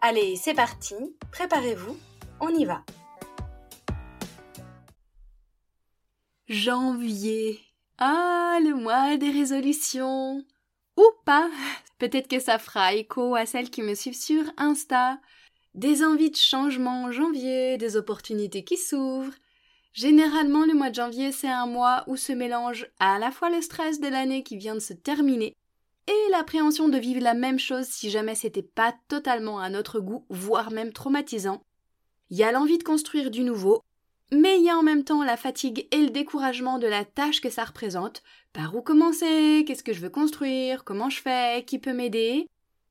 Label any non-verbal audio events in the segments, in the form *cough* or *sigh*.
Allez, c'est parti, préparez-vous, on y va. Janvier. Ah, le mois des résolutions. Ou pas. Peut-être que ça fera écho à celles qui me suivent sur Insta. Des envies de changement en janvier, des opportunités qui s'ouvrent. Généralement, le mois de janvier, c'est un mois où se mélange à la fois le stress de l'année qui vient de se terminer et l'appréhension de vivre la même chose si jamais c'était pas totalement à notre goût, voire même traumatisant. Il y a l'envie de construire du nouveau, mais il y a en même temps la fatigue et le découragement de la tâche que ça représente. Par où commencer? Qu'est-ce que je veux construire? Comment je fais? Qui peut m'aider?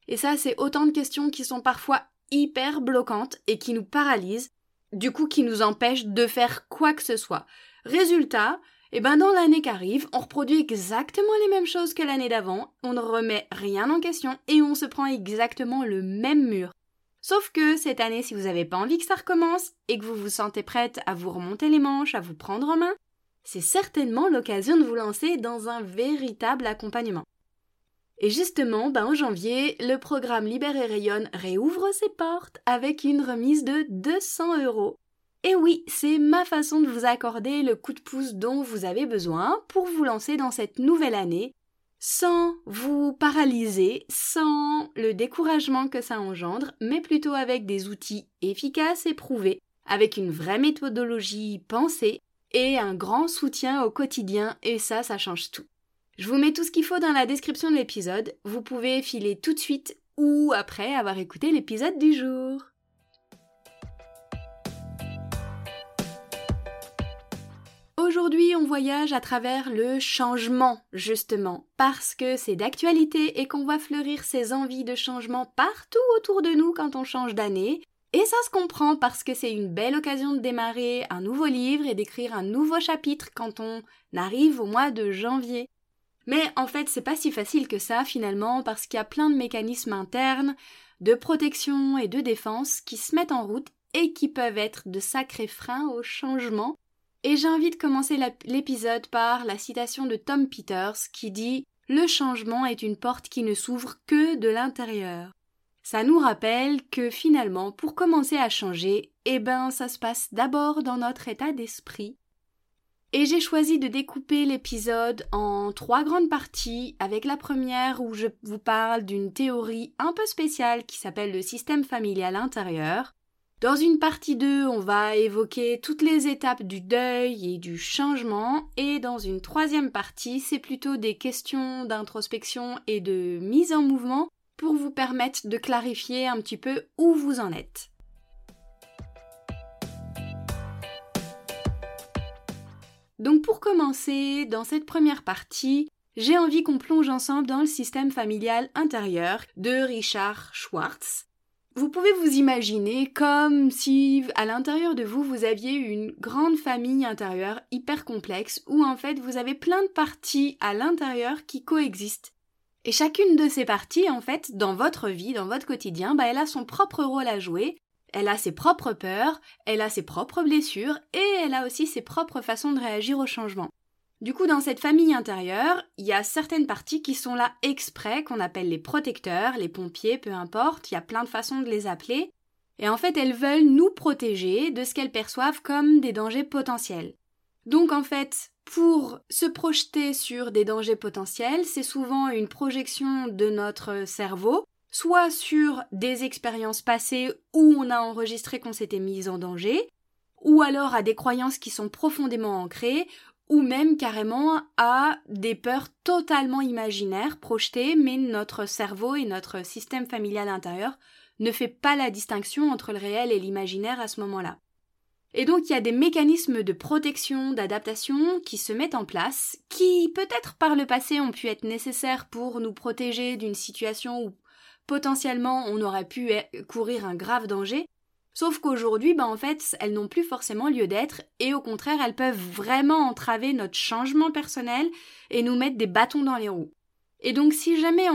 Et ça, c'est autant de questions qui sont parfois hyper bloquantes et qui nous paralysent, du coup qui nous empêchent de faire quoi que ce soit. Résultat, et eh ben dans l'année qui arrive, on reproduit exactement les mêmes choses que l'année d'avant, on ne remet rien en question et on se prend exactement le même mur. Sauf que cette année, si vous n'avez pas envie que ça recommence et que vous vous sentez prête à vous remonter les manches, à vous prendre en main, c'est certainement l'occasion de vous lancer dans un véritable accompagnement. Et justement, ben en janvier, le programme Libère et Rayonne réouvre ses portes avec une remise de 200 euros et oui, c'est ma façon de vous accorder le coup de pouce dont vous avez besoin pour vous lancer dans cette nouvelle année sans vous paralyser, sans le découragement que ça engendre, mais plutôt avec des outils efficaces et prouvés, avec une vraie méthodologie pensée et un grand soutien au quotidien, et ça, ça change tout. Je vous mets tout ce qu'il faut dans la description de l'épisode, vous pouvez filer tout de suite ou après avoir écouté l'épisode du jour. Aujourd'hui, on voyage à travers le changement, justement, parce que c'est d'actualité et qu'on voit fleurir ces envies de changement partout autour de nous quand on change d'année. Et ça se comprend parce que c'est une belle occasion de démarrer un nouveau livre et d'écrire un nouveau chapitre quand on arrive au mois de janvier. Mais en fait, c'est pas si facile que ça finalement parce qu'il y a plein de mécanismes internes de protection et de défense qui se mettent en route et qui peuvent être de sacrés freins au changement et j'ai envie de commencer l'épisode par la citation de Tom Peters qui dit Le changement est une porte qui ne s'ouvre que de l'intérieur. Ça nous rappelle que finalement, pour commencer à changer, eh ben, ça se passe d'abord dans notre état d'esprit. Et j'ai choisi de découper l'épisode en trois grandes parties, avec la première où je vous parle d'une théorie un peu spéciale qui s'appelle le système familial intérieur, dans une partie 2, on va évoquer toutes les étapes du deuil et du changement, et dans une troisième partie, c'est plutôt des questions d'introspection et de mise en mouvement pour vous permettre de clarifier un petit peu où vous en êtes. Donc pour commencer, dans cette première partie, j'ai envie qu'on plonge ensemble dans le système familial intérieur de Richard Schwartz, vous pouvez vous imaginer comme si à l'intérieur de vous vous aviez une grande famille intérieure hyper complexe où en fait vous avez plein de parties à l'intérieur qui coexistent. Et chacune de ces parties en fait dans votre vie, dans votre quotidien, bah, elle a son propre rôle à jouer, elle a ses propres peurs, elle a ses propres blessures et elle a aussi ses propres façons de réagir au changement. Du coup, dans cette famille intérieure, il y a certaines parties qui sont là exprès, qu'on appelle les protecteurs, les pompiers, peu importe, il y a plein de façons de les appeler. Et en fait, elles veulent nous protéger de ce qu'elles perçoivent comme des dangers potentiels. Donc en fait, pour se projeter sur des dangers potentiels, c'est souvent une projection de notre cerveau, soit sur des expériences passées où on a enregistré qu'on s'était mis en danger, ou alors à des croyances qui sont profondément ancrées, ou même carrément à des peurs totalement imaginaires projetées, mais notre cerveau et notre système familial intérieur ne fait pas la distinction entre le réel et l'imaginaire à ce moment-là. Et donc il y a des mécanismes de protection, d'adaptation qui se mettent en place, qui peut-être par le passé ont pu être nécessaires pour nous protéger d'une situation ou potentiellement on aurait pu courir un grave danger. Sauf qu'aujourd'hui, ben en fait, elles n'ont plus forcément lieu d'être, et au contraire, elles peuvent vraiment entraver notre changement personnel et nous mettre des bâtons dans les roues. Et donc si jamais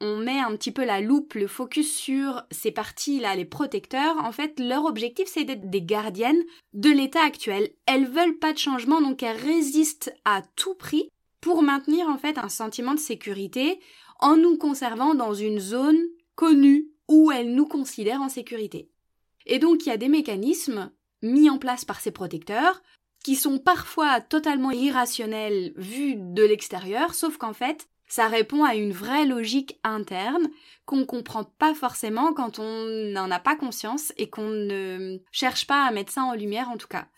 on, met un petit peu la loupe, le focus sur ces parties-là, les protecteurs, en fait leur objectif c'est d'être des gardiennes de l'état actuel. Elles veulent pas de changement donc elles résistent à tout prix pour maintenir en fait un sentiment de sécurité en nous conservant dans une zone connue où elles nous considèrent en sécurité. Et donc il y a des mécanismes mis en place par ces protecteurs qui sont parfois totalement irrationnels vus de l'extérieur, sauf qu'en fait, ça répond à une vraie logique interne qu'on ne comprend pas forcément quand on n'en a pas conscience et qu'on ne cherche pas à mettre ça en lumière en tout cas.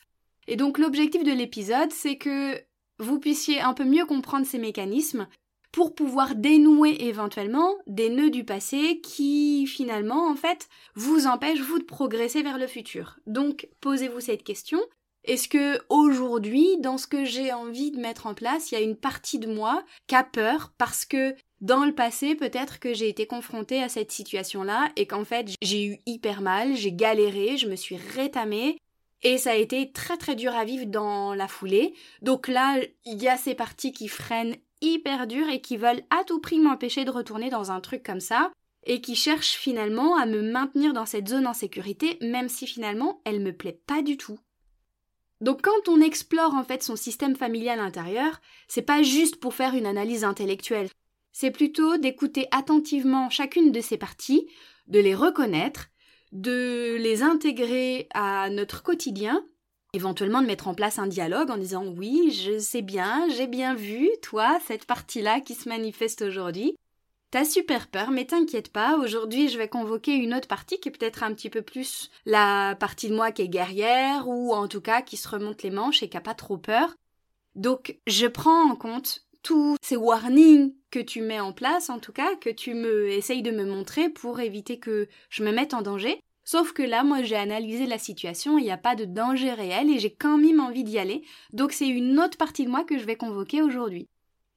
Et donc l'objectif de l'épisode, c'est que vous puissiez un peu mieux comprendre ces mécanismes pour pouvoir dénouer éventuellement des nœuds du passé qui finalement en fait vous empêchent vous de progresser vers le futur. Donc posez-vous cette question, est-ce que aujourd'hui, dans ce que j'ai envie de mettre en place, il y a une partie de moi qui a peur parce que dans le passé, peut-être que j'ai été confrontée à cette situation-là et qu'en fait, j'ai eu hyper mal, j'ai galéré, je me suis rétamée et ça a été très très dur à vivre dans la foulée. Donc là, il y a ces parties qui freinent hyper dur et qui veulent à tout prix m'empêcher de retourner dans un truc comme ça et qui cherchent finalement à me maintenir dans cette zone en sécurité même si finalement elle me plaît pas du tout. Donc quand on explore en fait son système familial intérieur, c'est pas juste pour faire une analyse intellectuelle. C'est plutôt d'écouter attentivement chacune de ces parties, de les reconnaître, de les intégrer à notre quotidien, éventuellement de mettre en place un dialogue en disant oui, je sais bien, j'ai bien vu, toi, cette partie-là qui se manifeste aujourd'hui. T'as super peur, mais t'inquiète pas, aujourd'hui je vais convoquer une autre partie qui est peut-être un petit peu plus la partie de moi qui est guerrière, ou en tout cas qui se remonte les manches et qui a pas trop peur. Donc je prends en compte tous ces warnings que tu mets en place, en tout cas, que tu me essayes de me montrer pour éviter que je me mette en danger. Sauf que là, moi, j'ai analysé la situation, il n'y a pas de danger réel et j'ai quand même envie d'y aller. Donc c'est une autre partie de moi que je vais convoquer aujourd'hui.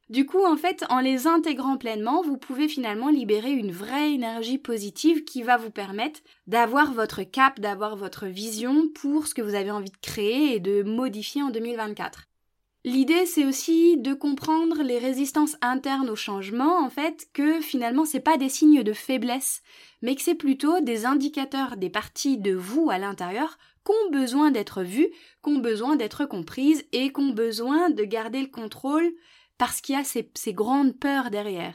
Du coup, en fait, en les intégrant pleinement, vous pouvez finalement libérer une vraie énergie positive qui va vous permettre d'avoir votre cap, d'avoir votre vision pour ce que vous avez envie de créer et de modifier en 2024. L'idée, c'est aussi de comprendre les résistances internes au changement, en fait, que finalement, c'est pas des signes de faiblesse, mais que c'est plutôt des indicateurs des parties de vous à l'intérieur qu'ont besoin d'être vues, qu'ont besoin d'être comprises et qu'ont besoin de garder le contrôle parce qu'il y a ces, grandes peurs derrière.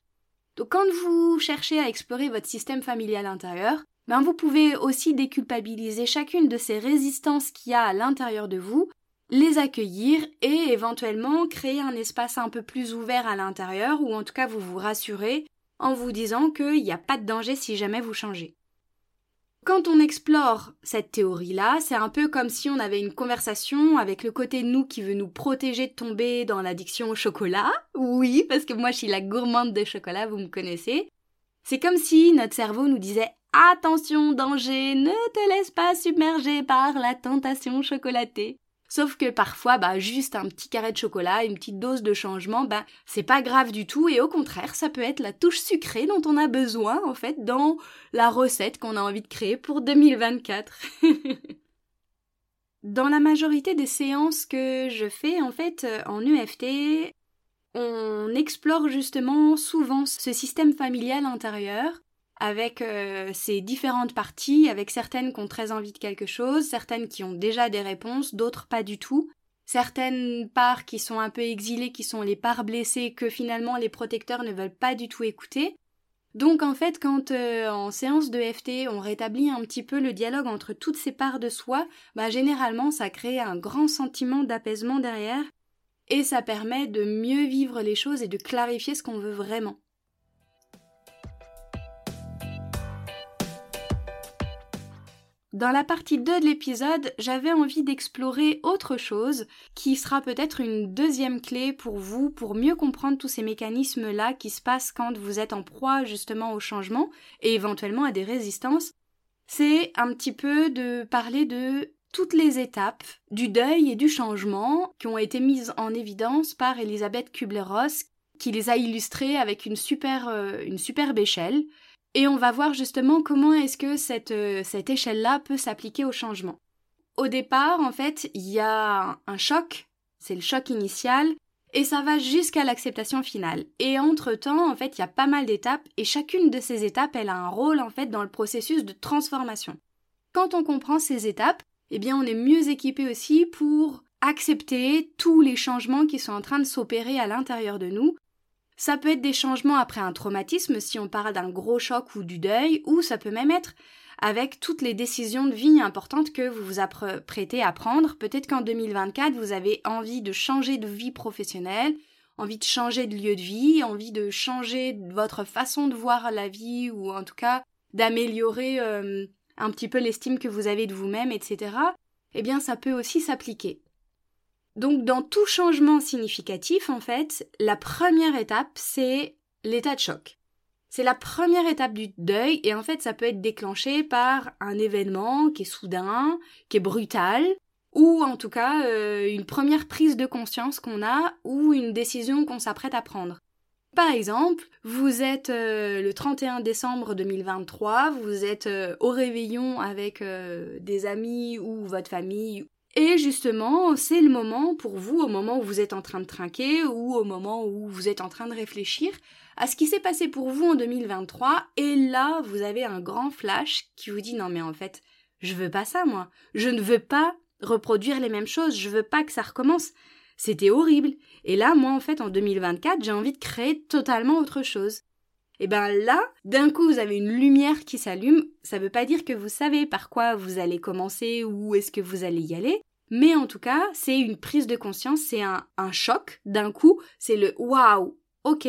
Donc quand vous cherchez à explorer votre système familial intérieur, ben vous pouvez aussi déculpabiliser chacune de ces résistances qu'il y a à l'intérieur de vous, les accueillir et éventuellement créer un espace un peu plus ouvert à l'intérieur ou en tout cas vous vous rassurer en vous disant qu'il n'y a pas de danger si jamais vous changez. Quand on explore cette théorie-là, c'est un peu comme si on avait une conversation avec le côté de nous qui veut nous protéger de tomber dans l'addiction au chocolat. Oui, parce que moi je suis la gourmande de chocolat, vous me connaissez. C'est comme si notre cerveau nous disait Attention, danger, ne te laisse pas submerger par la tentation chocolatée. Sauf que parfois, bah, juste un petit carré de chocolat, une petite dose de changement, bah, c'est pas grave du tout et au contraire, ça peut être la touche sucrée dont on a besoin, en fait, dans la recette qu'on a envie de créer pour 2024. *laughs* dans la majorité des séances que je fais, en fait, en EFT, on explore justement souvent ce système familial intérieur avec euh, ces différentes parties, avec certaines qui ont très envie de quelque chose, certaines qui ont déjà des réponses, d'autres pas du tout, certaines parts qui sont un peu exilées, qui sont les parts blessées, que finalement les protecteurs ne veulent pas du tout écouter. Donc en fait, quand euh, en séance de FT on rétablit un petit peu le dialogue entre toutes ces parts de soi, bah généralement ça crée un grand sentiment d'apaisement derrière, et ça permet de mieux vivre les choses et de clarifier ce qu'on veut vraiment. Dans la partie 2 de l'épisode, j'avais envie d'explorer autre chose qui sera peut-être une deuxième clé pour vous pour mieux comprendre tous ces mécanismes-là qui se passent quand vous êtes en proie justement au changement et éventuellement à des résistances. C'est un petit peu de parler de toutes les étapes du deuil et du changement qui ont été mises en évidence par Elisabeth Kubler-Ross qui les a illustrées avec une euh, une superbe échelle Et on va voir justement comment est-ce que cette, euh, cette échelle-là peut s'appliquer au changement. Au départ, en fait, il y a un choc, c'est le choc initial, et ça va jusqu'à l'acceptation finale. Et entre-temps, en fait, il y a pas mal d'étapes, et chacune de ces étapes, elle a un rôle, en fait, dans le processus de transformation. Quand on comprend ces étapes, eh bien, on est mieux équipé aussi pour accepter tous les changements qui sont en train de s'opérer à l'intérieur de nous. Ça peut être des changements après un traumatisme, si on parle d'un gros choc ou du deuil, ou ça peut même être avec toutes les décisions de vie importantes que vous vous apprêtez à prendre. Peut-être qu'en 2024, vous avez envie de changer de vie professionnelle, envie de changer de lieu de vie, envie de changer votre façon de voir la vie, ou en tout cas d'améliorer euh, un petit peu l'estime que vous avez de vous-même, etc. Eh bien, ça peut aussi s'appliquer. Donc, dans tout changement significatif, en fait, la première étape, c'est l'état de choc. C'est la première étape du deuil et en fait ça peut être déclenché par un événement qui est soudain, qui est brutal, ou en tout cas euh, une première prise de conscience qu'on a ou une décision qu'on s'apprête à prendre. Par exemple, vous êtes euh, le 31 décembre 2023, vous êtes euh, au réveillon avec des amis ou votre famille et justement, c'est le moment pour vous, au moment où vous êtes en train de trinquer ou au moment où vous êtes en train de réfléchir à ce qui s'est passé pour vous en 2023. Et là, vous avez un grand flash qui vous dit non mais en fait, je veux pas ça moi. Je ne veux pas reproduire les mêmes choses. Je veux pas que ça recommence. C'était horrible. Et là, moi en fait, en 2024, j'ai envie de créer totalement autre chose. Et ben là, d'un coup, vous avez une lumière qui s'allume. Ça veut pas dire que vous savez par quoi vous allez commencer ou est-ce que vous allez y aller. Mais en tout cas, c'est une prise de conscience, c'est un, choc d'un coup, c'est le waouh, ok.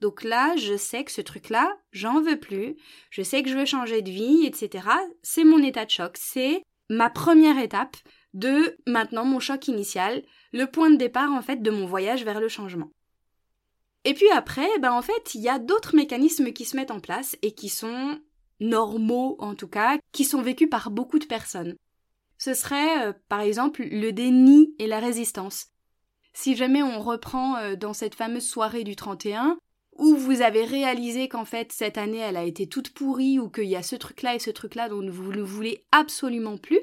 Donc là, je sais que ce truc-là, j'en veux plus, je sais que je veux changer de vie, etc. C'est mon état de choc, c'est ma première étape de maintenant mon choc initial, le point de départ en fait de mon voyage vers le changement. Et puis après, ben en fait, il y a d'autres mécanismes qui se mettent en place et qui sont normaux en tout cas, qui sont vécus par beaucoup de personnes. Ce serait euh, par exemple le déni et la résistance. Si jamais on reprend euh, dans cette fameuse soirée du 31, où vous avez réalisé qu'en fait cette année elle a été toute pourrie ou qu'il y a ce truc-là et ce truc-là dont vous ne voulez absolument plus,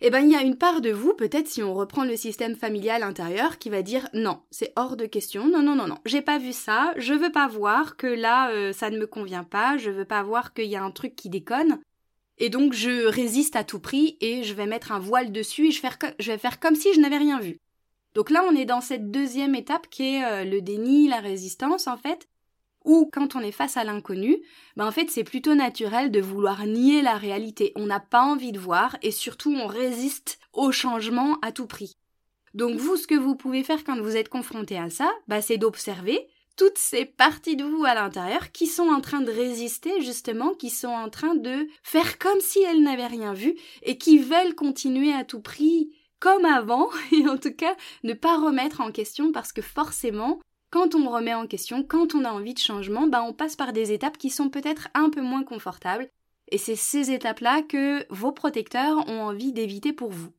eh ben il y a une part de vous, peut-être si on reprend le système familial intérieur, qui va dire non, c'est hors de question, non, non, non, non, j'ai pas vu ça, je veux pas voir que là euh, ça ne me convient pas, je veux pas voir qu'il y a un truc qui déconne, et donc je résiste à tout prix et je vais mettre un voile dessus et je, vais faire comme si je n'avais rien vu. Donc là on est dans cette deuxième étape qui est euh, le déni, la résistance en fait, ou quand on est face à l'inconnu, ben en fait c'est plutôt naturel de vouloir nier la réalité. On n'a pas envie de voir et surtout on résiste au changement à tout prix. Donc vous, ce que vous pouvez faire quand vous êtes confronté à ça, ben, c'est d'observer toutes ces parties de vous à l'intérieur qui sont en train de résister justement, qui sont en train de faire comme si elles n'avaient rien vu et qui veulent continuer à tout prix comme avant *laughs* et en tout cas ne pas remettre en question parce que forcément quand on remet en question, quand on a envie de changement, bah on passe par des étapes qui sont peut-être un peu moins confortables, et c'est ces étapes-là que vos protecteurs ont envie d'éviter pour vous.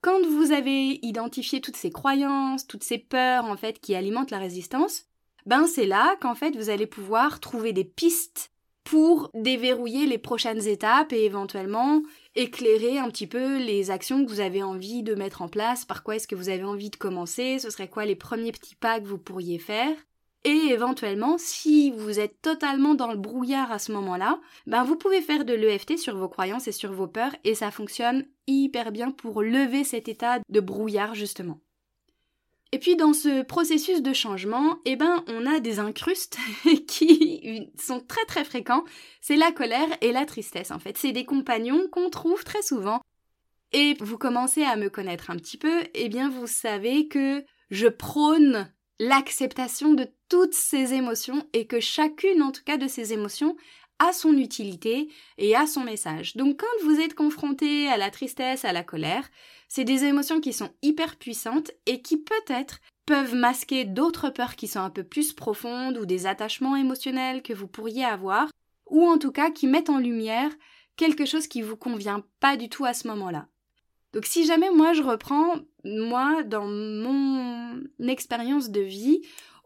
Quand vous avez identifié toutes ces croyances, toutes ces peurs en fait qui alimentent la résistance, ben c'est là qu'en fait vous allez pouvoir trouver des pistes pour déverrouiller les prochaines étapes et éventuellement éclairer un petit peu les actions que vous avez envie de mettre en place, par quoi est-ce que vous avez envie de commencer, ce serait quoi les premiers petits pas que vous pourriez faire. Et éventuellement, si vous êtes totalement dans le brouillard à ce moment-là, ben vous pouvez faire de l'EFT sur vos croyances et sur vos peurs et ça fonctionne hyper bien pour lever cet état de brouillard justement. Et puis dans ce processus de changement, eh ben on a des incrustes *laughs* qui sont très très fréquents. C'est la colère et la tristesse en fait. C'est des compagnons qu'on trouve très souvent. Et vous commencez à me connaître un petit peu, eh bien vous savez que je prône l'acceptation de toutes ces émotions et que chacune en tout cas de ces émotions a son utilité et a son message. Donc quand vous êtes confronté à la tristesse, à la colère, c'est des émotions qui sont hyper puissantes et qui peut-être peuvent masquer d'autres peurs qui sont un peu plus profondes ou des attachements émotionnels que vous pourriez avoir, ou en tout cas qui mettent en lumière quelque chose qui vous convient pas du tout à ce moment-là. Donc si jamais moi je reprends, moi, dans mon expérience de vie,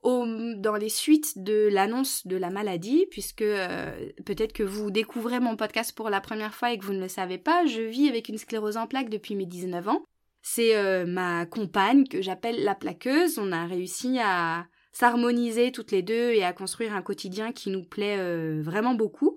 dans les suites de l'annonce de la maladie, puisque euh, peut-être que vous découvrez mon podcast pour la première fois et que vous ne le savez pas, je vis avec une sclérose en plaques depuis mes 19 ans. C'est euh, ma compagne que j'appelle la plaqueuse. On a réussi à s'harmoniser toutes les deux et à construire un quotidien qui nous plaît euh, vraiment beaucoup.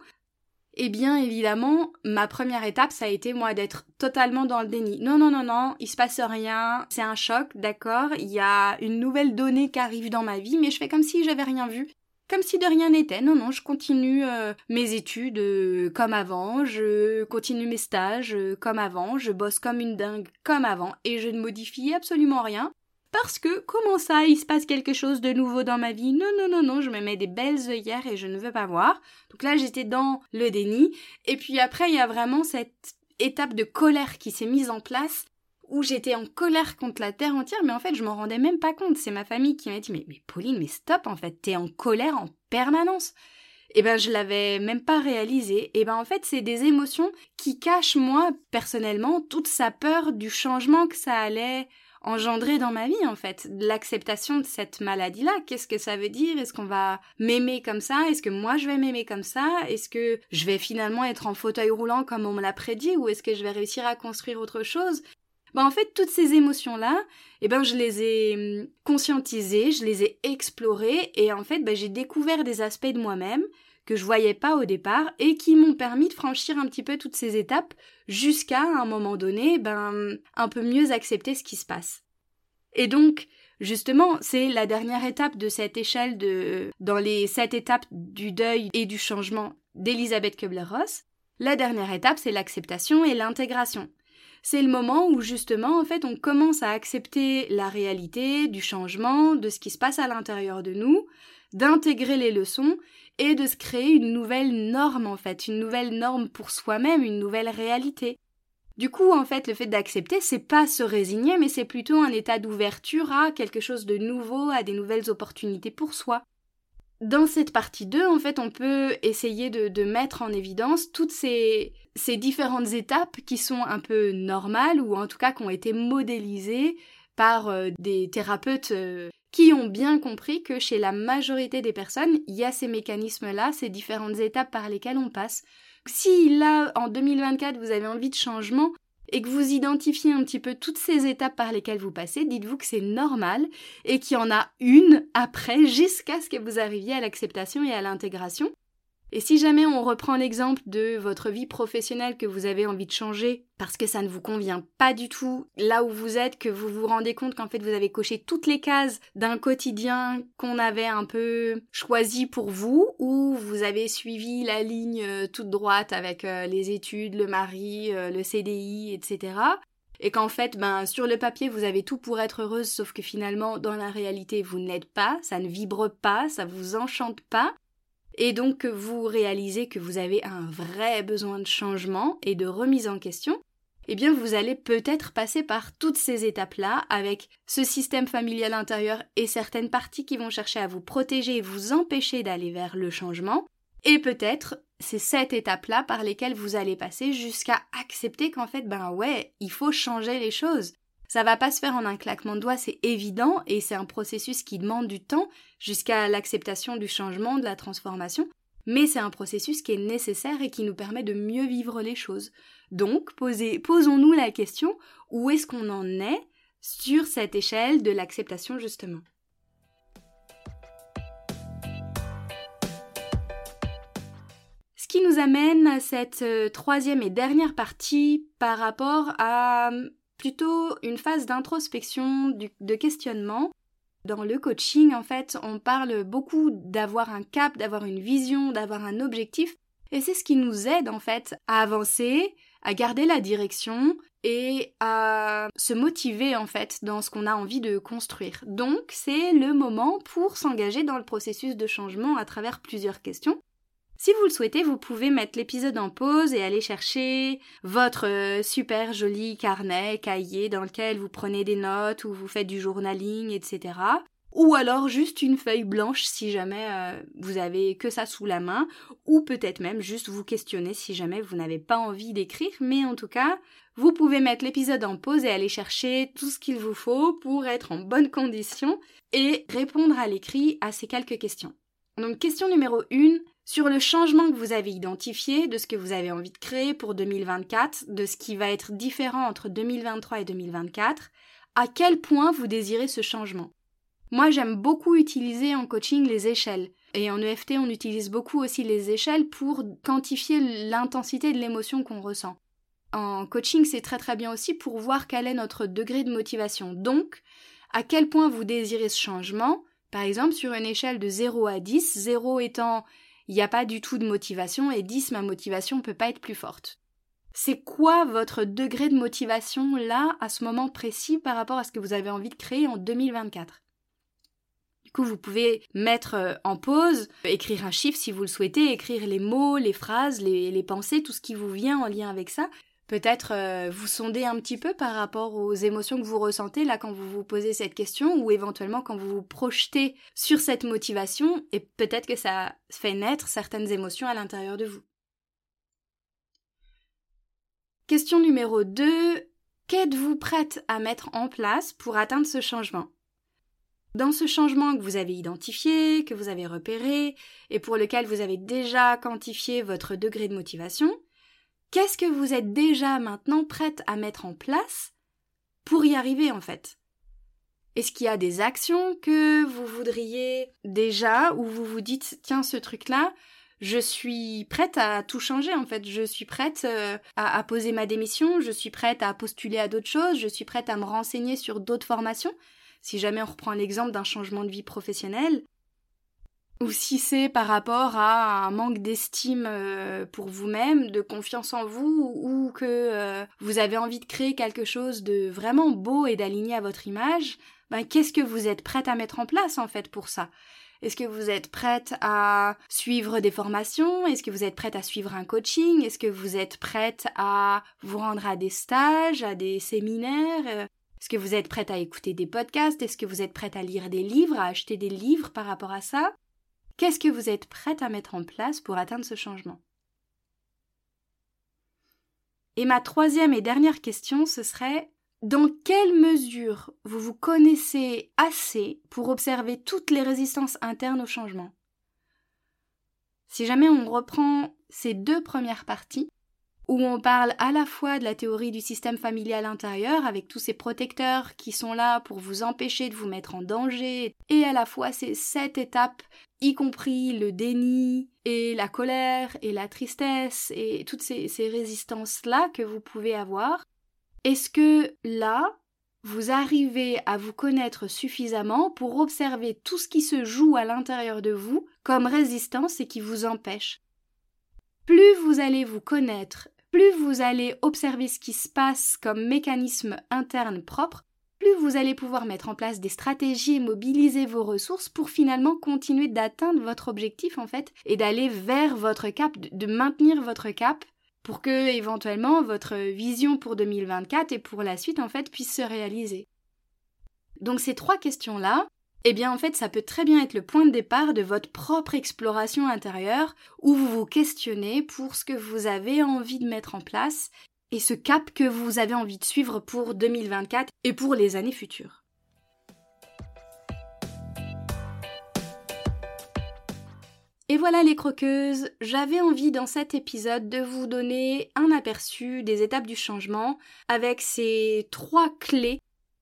Et eh bien évidemment, ma première étape, ça a été moi d'être totalement dans le déni. Non, non, non, non, il se passe rien, c'est un choc, d'accord, il y a une nouvelle donnée qui arrive dans ma vie, mais je fais comme si j'avais rien vu. Comme si de rien n'était. Non, non, je continue euh, mes études euh, comme avant, je continue mes stages euh, comme avant, je bosse comme une dingue comme avant, et je ne modifie absolument rien. Parce que, comment ça, il se passe quelque chose de nouveau dans ma vie? Non, non, non, non, je me mets des belles œillères et je ne veux pas voir. Donc là, j'étais dans le déni. Et puis après, il y a vraiment cette étape de colère qui s'est mise en place où j'étais en colère contre la terre entière, mais en fait, je m'en rendais même pas compte. C'est ma famille qui m'a dit, mais, Pauline, mais stop, en fait, t'es en colère en permanence. Et eh ben, je l'avais même pas réalisé. Et eh ben, en fait, c'est des émotions qui cachent, moi, personnellement, toute sa peur du changement que ça allait engendrer dans ma vie en fait. L'acceptation de cette maladie là qu'est-ce que ça veut dire? Est-ce qu'on va m'aimer comme ça? Est-ce que moi je vais m'aimer comme ça? Est-ce que je vais finalement être en fauteuil roulant comme on me l'a prédit? Ou est-ce que je vais réussir à construire autre chose? Ben, en fait toutes ces émotions là eh ben je les ai hum, conscientisées je les ai explorées et en fait ben, j'ai découvert des aspects de moi-même que je voyais pas au départ et qui m'ont permis de franchir un petit peu toutes ces étapes jusqu'à un moment donné ben un peu mieux accepter ce qui se passe. Et donc justement, c'est la dernière étape de cette échelle de dans les sept étapes du deuil et du changement d'Elisabeth Kubler-Ross. La dernière étape, c'est l'acceptation et l'intégration. C'est le moment où justement en fait on commence à accepter la réalité du changement, de ce qui se passe à l'intérieur de nous, d'intégrer les leçons et de se créer une nouvelle norme en fait, une nouvelle norme pour soi-même, une nouvelle réalité. Du coup, en fait, le fait d'accepter, c'est pas se résigner, mais c'est plutôt un état d'ouverture à quelque chose de nouveau, à des nouvelles opportunités pour soi. Dans cette partie 2, en fait, on peut essayer de, mettre en évidence toutes ces, ces différentes étapes qui sont un peu normales, ou en tout cas qui ont été modélisées par euh, des thérapeutes euh, qui ont bien compris que chez la majorité des personnes, il y a ces mécanismes-là, ces différentes étapes par lesquelles on passe. Si là, en 2024, vous avez envie de changement et que vous identifiez un petit peu toutes ces étapes par lesquelles vous passez, dites-vous que c'est normal et qu'il y en a une après jusqu'à ce que vous arriviez à l'acceptation et à l'intégration. Et si jamais on reprend l'exemple de votre vie professionnelle que vous avez envie de changer parce que ça ne vous convient pas du tout là où vous êtes, que vous vous rendez compte qu'en fait vous avez coché toutes les cases d'un quotidien qu'on avait un peu choisi pour vous, ou vous avez suivi la ligne euh, toute droite avec euh, les études, le mari, euh, le CDI, etc et qu'en fait, ben, sur le papier, vous avez tout pour être heureuse, sauf que finalement, dans la réalité, vous n'êtes pas, ça ne vibre pas, ça vous enchante pas, et donc vous réalisez que vous avez un vrai besoin de changement et de remise en question, eh bien vous allez peut-être passer par toutes ces étapes-là avec ce système familial intérieur et certaines parties qui vont chercher à vous protéger et vous empêcher d'aller vers le changement, et peut-être c'est cette étape-là par lesquelles vous allez passer jusqu'à accepter qu'en fait, ben ouais, il faut changer les choses. Ça va pas se faire en un claquement de doigts, c'est évident, et c'est un processus qui demande du temps jusqu'à l'acceptation du changement, de la transformation, mais c'est un processus qui est nécessaire et qui nous permet de mieux vivre les choses. Donc, posons-nous la question, où est-ce qu'on en est sur cette échelle de l'acceptation justement? Ce qui nous amène à cette euh, troisième et dernière partie par rapport à plutôt une phase d'introspection, de questionnement. Dans le coaching, en fait, on parle beaucoup d'avoir un cap, d'avoir une vision, d'avoir un objectif, et c'est ce qui nous aide en fait à avancer, à garder la direction et à se motiver en fait dans ce qu'on a envie de construire. Donc c'est le moment pour s'engager dans le processus de changement à travers plusieurs questions. Si vous le souhaitez, vous pouvez mettre l'épisode en pause et aller chercher votre euh, super joli carnet, cahier dans lequel vous prenez des notes ou vous faites du journaling, etc. ou alors juste une feuille blanche si jamais euh, vous avez que ça sous la main, ou peut-être même juste vous questionner si jamais vous n'avez pas envie d'écrire, mais en tout cas, vous pouvez mettre l'épisode en pause et aller chercher tout ce qu'il vous faut pour être en bonne condition et répondre à l'écrit à ces quelques questions. Donc question numéro 1, sur le changement que vous avez identifié, de ce que vous avez envie de créer pour 2024, de ce qui va être différent entre 2023 et 2024, à quel point vous désirez ce changement? Moi, j'aime beaucoup utiliser en coaching les échelles. Et en EFT, on utilise beaucoup aussi les échelles pour quantifier l'intensité de l'émotion qu'on ressent. En coaching, c'est très très bien aussi pour voir quel est notre degré de motivation. Donc, à quel point vous désirez ce changement, par exemple sur une échelle de 0 à 10, 0 étant il n'y a pas du tout de motivation et 10 ma motivation ne peut pas être plus forte. C'est quoi votre degré de motivation là, à ce moment précis, par rapport à ce que vous avez envie de créer en 2024 du coup, vous pouvez mettre euh, en pause, écrire un chiffre si vous le souhaitez, écrire les mots, les phrases, les, pensées, tout ce qui vous vient en lien avec ça. Peut-être euh, vous sondez un petit peu par rapport aux émotions que vous ressentez là quand vous vous posez cette question ou éventuellement quand vous vous projetez sur cette motivation et peut-être que ça fait naître certaines émotions à l'intérieur de vous. Question numéro 2. Qu'êtes-vous prête à mettre en place pour atteindre ce changement? Dans ce changement que vous avez identifié, que vous avez repéré, et pour lequel vous avez déjà quantifié votre degré de motivation, qu'est-ce que vous êtes déjà maintenant prête à mettre en place pour y arriver en fait? Est-ce qu'il y a des actions que vous voudriez déjà, ou vous vous dites, tiens, ce truc-là, je suis prête à tout changer en fait? Je suis prête euh, à, à, poser ma démission, je suis prête à postuler à d'autres choses, je suis prête à me renseigner sur d'autres formations? Si jamais on reprend l'exemple d'un changement de vie professionnelle, ou si c'est par rapport à un manque d'estime euh, pour vous-même, de confiance en vous, ou que euh, vous avez envie de créer quelque chose de vraiment beau et d'aligné à votre image, ben, qu'est-ce que vous êtes prête à mettre en place en fait pour ça? Est-ce que vous êtes prête à suivre des formations? Est-ce que vous êtes prête à suivre un coaching? Est-ce que vous êtes prête à vous rendre à des stages, à des séminaires? Est-ce que vous êtes prête à écouter des podcasts? Est-ce que vous êtes prête à lire des livres, à acheter des livres par rapport à ça? Qu'est-ce que vous êtes prête à mettre en place pour atteindre ce changement? Et ma troisième et dernière question, ce serait dans quelle mesure vous vous connaissez assez pour observer toutes les résistances internes au changement? Si jamais on reprend ces deux premières parties, où on parle à la fois de la théorie du système familial intérieur, avec tous ces protecteurs qui sont là pour vous empêcher de vous mettre en danger, et à la fois ces sept étapes, y compris le déni, et la colère, et la tristesse, et toutes ces, ces résistances-là que vous pouvez avoir. Est-ce que là, vous arrivez à vous connaître suffisamment pour observer tout ce qui se joue à l'intérieur de vous comme résistance et qui vous empêche? Plus vous allez vous connaître plus vous allez observer ce qui se passe comme mécanisme interne propre, plus vous allez pouvoir mettre en place des stratégies et mobiliser vos ressources pour finalement continuer d'atteindre votre objectif en fait et d'aller vers votre cap, de maintenir votre cap pour que éventuellement votre vision pour 2024 et pour la suite en fait puisse se réaliser. Donc ces trois questions-là, eh bien en fait ça peut très bien être le point de départ de votre propre exploration intérieure où vous vous questionnez pour ce que vous avez envie de mettre en place et ce cap que vous avez envie de suivre pour 2024 et pour les années futures. Et voilà les croqueuses, j'avais envie dans cet épisode de vous donner un aperçu des étapes du changement avec ces trois clés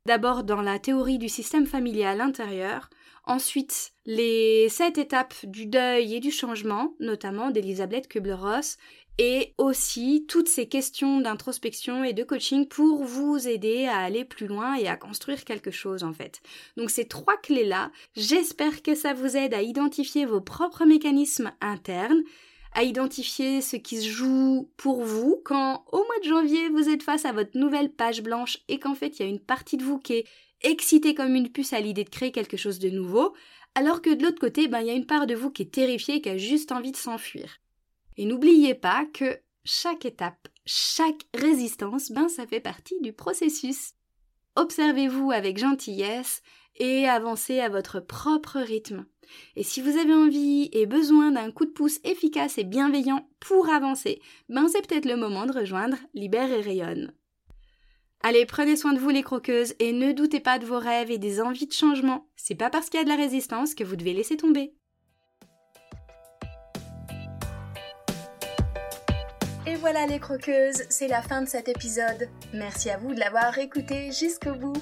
D'abord dans la théorie du système familial intérieur, ensuite les sept étapes du deuil et du changement, notamment d'Elisabeth Kubler-Ross, et aussi toutes ces questions d'introspection et de coaching pour vous aider à aller plus loin et à construire quelque chose en fait. Donc ces trois clés-là, j'espère que ça vous aide à identifier vos propres mécanismes internes, à identifier ce qui se joue pour vous quand au mois de janvier vous êtes face à votre nouvelle page blanche et qu'en fait il y a une partie de vous qui est excitée comme une puce à l'idée de créer quelque chose de nouveau, alors que de l'autre côté, ben, il y a une part de vous qui est terrifiée et qui a juste envie de s'enfuir. Et n'oubliez pas que chaque étape, chaque résistance, ben ça fait partie du processus. Observez-vous avec gentillesse et avancez à votre propre rythme. Et si vous avez envie et besoin d'un coup de pouce efficace et bienveillant pour avancer, ben c'est peut-être le moment de rejoindre Libère et Rayonne. Allez, prenez soin de vous les croqueuses et ne doutez pas de vos rêves et des envies de changement. C'est pas parce qu'il y a de la résistance que vous devez laisser tomber. Et voilà les croqueuses, c'est la fin de cet épisode. Merci à vous de l'avoir écouté jusqu'au bout.